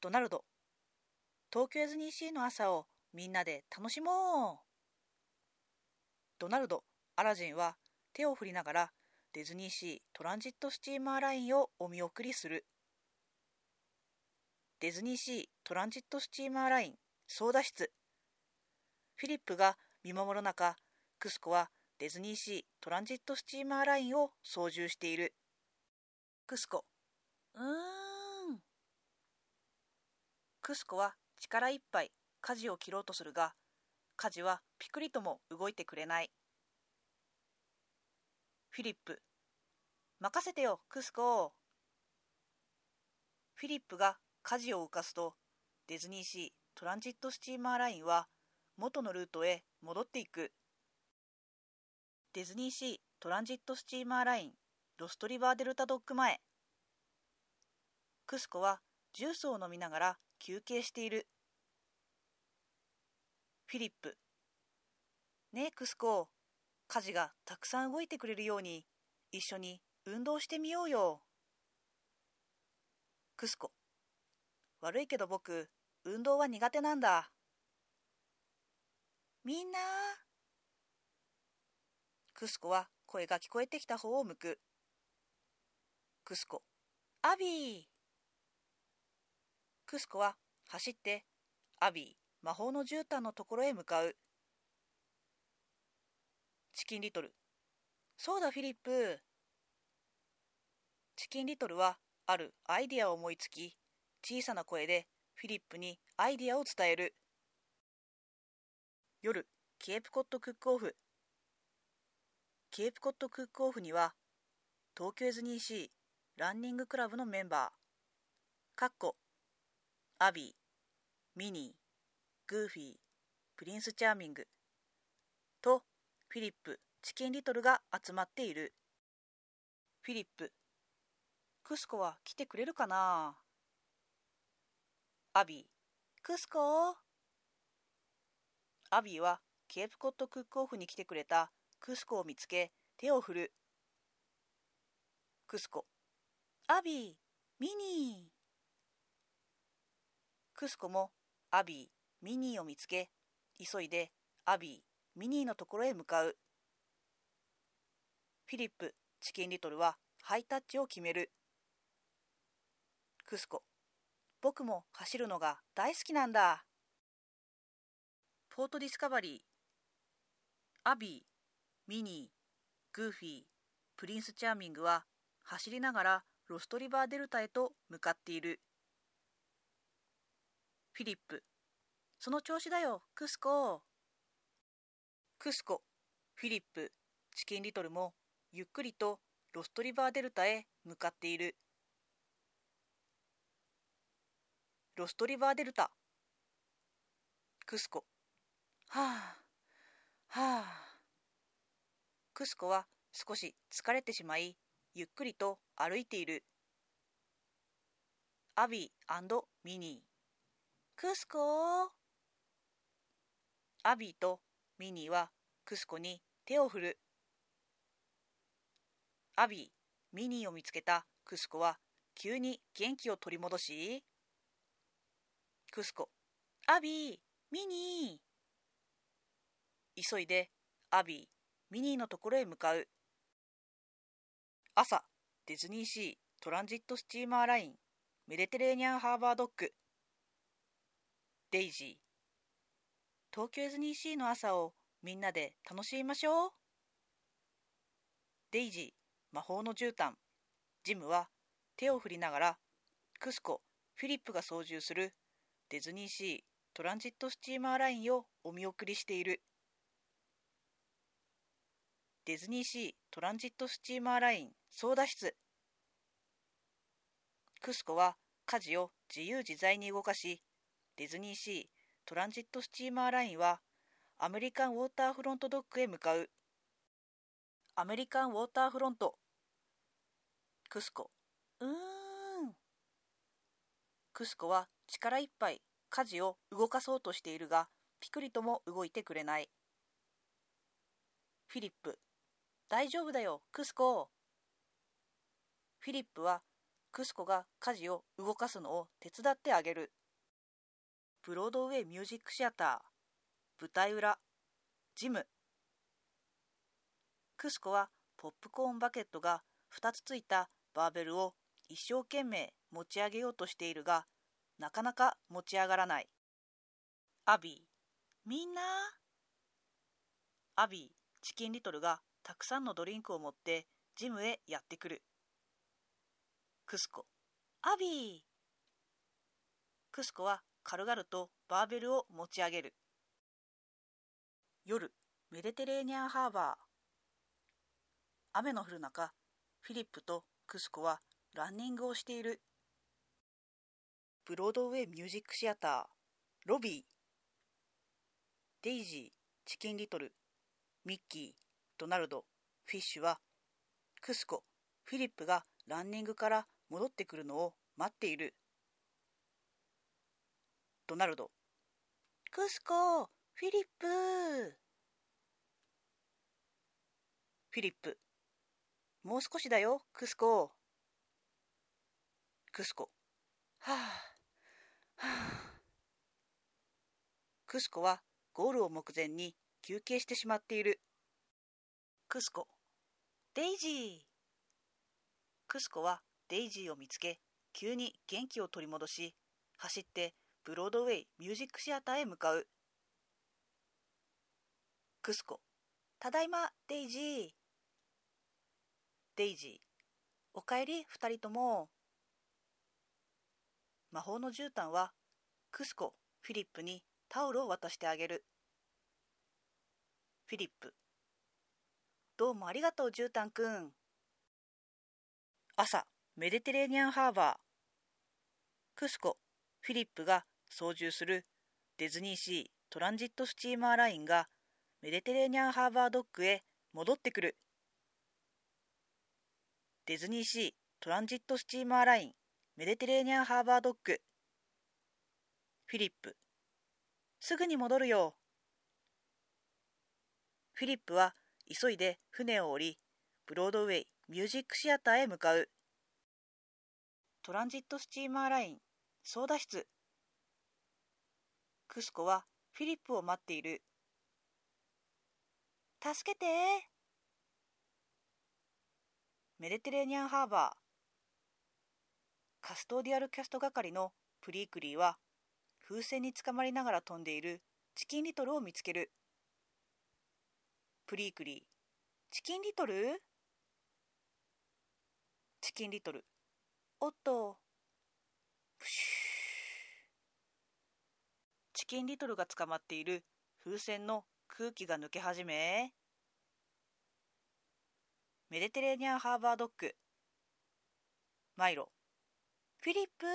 ドナルド東京ディズニーシーの朝をみんなで楽しもうドナルドアラジンは手を振りながらディズニーシートランジットスチーマーラインをお見送りする。ディズニーシートランジットスチーマーライン操舵室。フィリップが見守る中クスコはディズニーシートランジットスチーマーラインを操縦している。クスコ。うーんクスコは力いっぱい舵を切ろうとするが舵はピクリとも動いてくれない。フィリップ任せてよクスコフィリップが舵を動かすとディズニーシートランジットスチーマーラインは元のルートへ戻っていく。ディズニーシートランジットスチーマーラインロストリバーデルタドッグ前。クスコはジュースを飲みながら休憩している。フィリップ。ねえクスコ。家事がたくさん動いてくれるように一緒に運動してみようよ。クスコ。悪いけど僕運動は苦手なんだ。みんな。クスコは声が聞こえてきた方を向く。クスコ。アビー。クスコは走ってアビー魔法の絨毯のところへ向かう。チキンリトル。そうだフィリップ。チキンリトルはあるアイディアを思いつき小さな声でフィリップにアイディアを伝える。夜ケープコッドクックオフ。ケープコッドクックオフには東京ディズニーシーランニングクラブのメンバー。かっこアビーミニーグーフィープリンスチャーミングとフィリップチキンリトルが集まっている。フィリップクスコは来てくれるかな？アビークスコ？アビーはケープコッドクックオフに来てくれたクスコを見つけ手を振る。クスコ。アビーミニー。クスコもアビーミニーを見つけ急いでアビーミニーのところへ向かう。フィリップチキンリトルはハイタッチを決める。クスコ。僕も走るのが大好きなんだ。ポートディスカバリー。アビーミニーグーフィープリンスチャーミングは走りながらロストリバーデルタへと向かっている。フィリップ。その調子だよ。クスコクスコフィリップ。チキンリトルもゆっくりとロストリバーデルタへ向かっている。ロストリバーデルタ。クスコ。はあはあクスコは少し疲れてしまいゆっくりと歩いている。アビーミニー。クスコ？アビーとミニーはクスコに手を振る。アビーミニーを見つけたクスコは急に元気を取り戻し。クスコアビーミニ。ー急いでアビーミニーのところへ向かう。朝ディズニーシートランジットスチーマーライン。メディテレーニャンハーバードッグデイジー。東京ディズニーシーの朝をみんなで楽しみましょう。デイジー魔法の絨毯。ジムは手を振りながらクスコフィリップが操縦するディズニーシートランジットスチーマーラインをお見送りしている。ディズニーシートランジットスチーマーライン操舵室。クスコは舵を自由自在に動かしディズニーシートランジットスチーマーラインはアメリカンウォーターフロントドッグへ向かう。アメリカンウォーターフロントクスコ。うーん。クスコは力いっぱい舵を動かそうとしているがピクリとも動いてくれない。フィリップ。大丈夫だよクスコ。フィリップはクスコが舵を動かすのを手伝ってあげる。ブロードウェイミュージックシアター舞台裏ジム。クスコはポップコーンバケットが2つついたバーベルを一生懸命持ち上げようとしているがなかなか持ち上がらない。アビー。みんな？アビーチキンリトルがたくさんのドリンクを持ってジムへやってくる。クスコ。アビー。クスコは軽々とバーベルを持ち上げる。夜メディテレーニャンハーバー。雨の降る中フィリップとクスコはランニングをしている。ブロードウェイミュージックシアターロビー。デイジーチキンリトルミッキードナルドフィッシュはクスコフィリップがランニングから戻ってくるのを待っている。ドナルド。クスコフィリップ。フィリップ。もう少しだよクスコクスコ。はあはあクスコはゴールを目前に休憩してしまっている。クスコ。デイジー。クスコはデイジーを見つけ急に元気を取り戻し走ってブロードウェイミュージックシアターへ向かう。クスコ。ただいまデイジー。デイジー。おかえり二人とも。魔法の絨毯はクスコフィリップにタオルを渡してあげる。フィリップ。どうもありがとう絨毯くん。朝メディテレーニアンハーバー。クスコフィリップが操縦するディズニーシートランジットスチーマーラインがメディテレーニアンハーバードックへ戻ってくるディズニーシートランジットスチーマーラインメディテレーニアンハーバードックフィリップすぐに戻るよフィリップは急いで船を降りブロードウェイミュージックシアターへ向かうトランジットスチーマーライン操舵室クスコはフィリップを待っている。助けて。メディテレーニアンハーバー。カストーディアルキャスト係のプリークリーは風船につかまりながら飛んでいるチキンリトルを見つける。プリークリー。チキンリトル？チキンリトル。おっと。プシュチキンリトルが捕まっている。風船の空気が抜け始め。メディテレーニアンハーバードッグ。マイロ。フィリップ。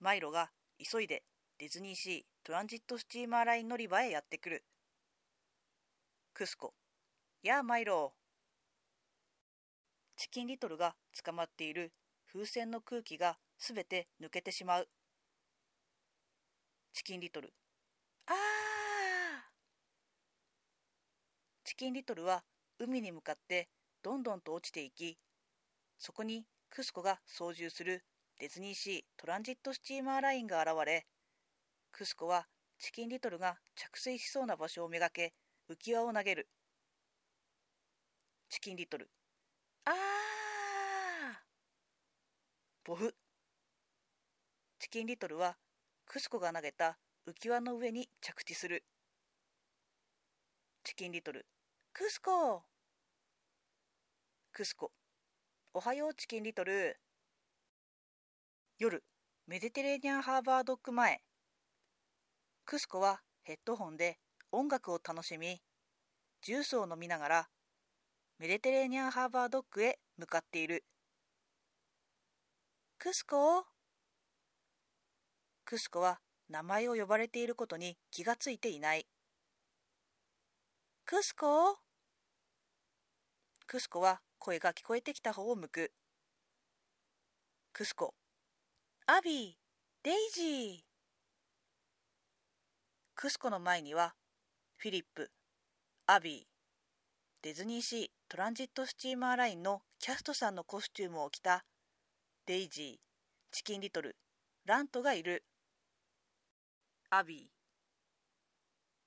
マイロが急いでディズニーシートランジットスチーマーライン乗り場へやってくる。クスコ。やあマイロチキンリトルが捕まっている。風船の空気がすべて抜けてしまうチキンリトル。ああチキンリトルは海に向かってどんどんと落ちていきそこにクスコが操縦するディズニーシートランジットスチーマーラインが現れクスコはチキンリトルが着水しそうな場所をめがけ浮き輪を投げる。チキンリトル。あー。ボフ。チキンリトルはクスコが投げた浮き輪の上に着地する。チキンリトル。クスコ。クスコ。おはようチキンリトル。夜メディテレーニアンハーバードッグ前。クスコはヘッドホンで音楽を楽しみジュースを飲みながらメディテレーニアンハーバードッグへ向かっている。クスコ。クスコは名前を呼ばれていることに気がついていない。クスコ？クスコは声が聞こえてきた方を向く。クスコ。アビーデイジー。クスコの前にはフィリップアビーディズニーシートランジットスチーマーラインのキャストさんのコスチュームを着たデイジー、チキンリトル、ラントがいる。アビー。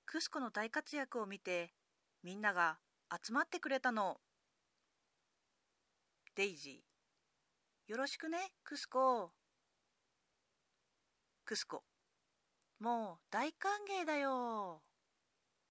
クスコの大活躍を見てみんなが集まってくれたの。デイジー。よろしくね、クスコ。クスコ。もう大歓迎だよ。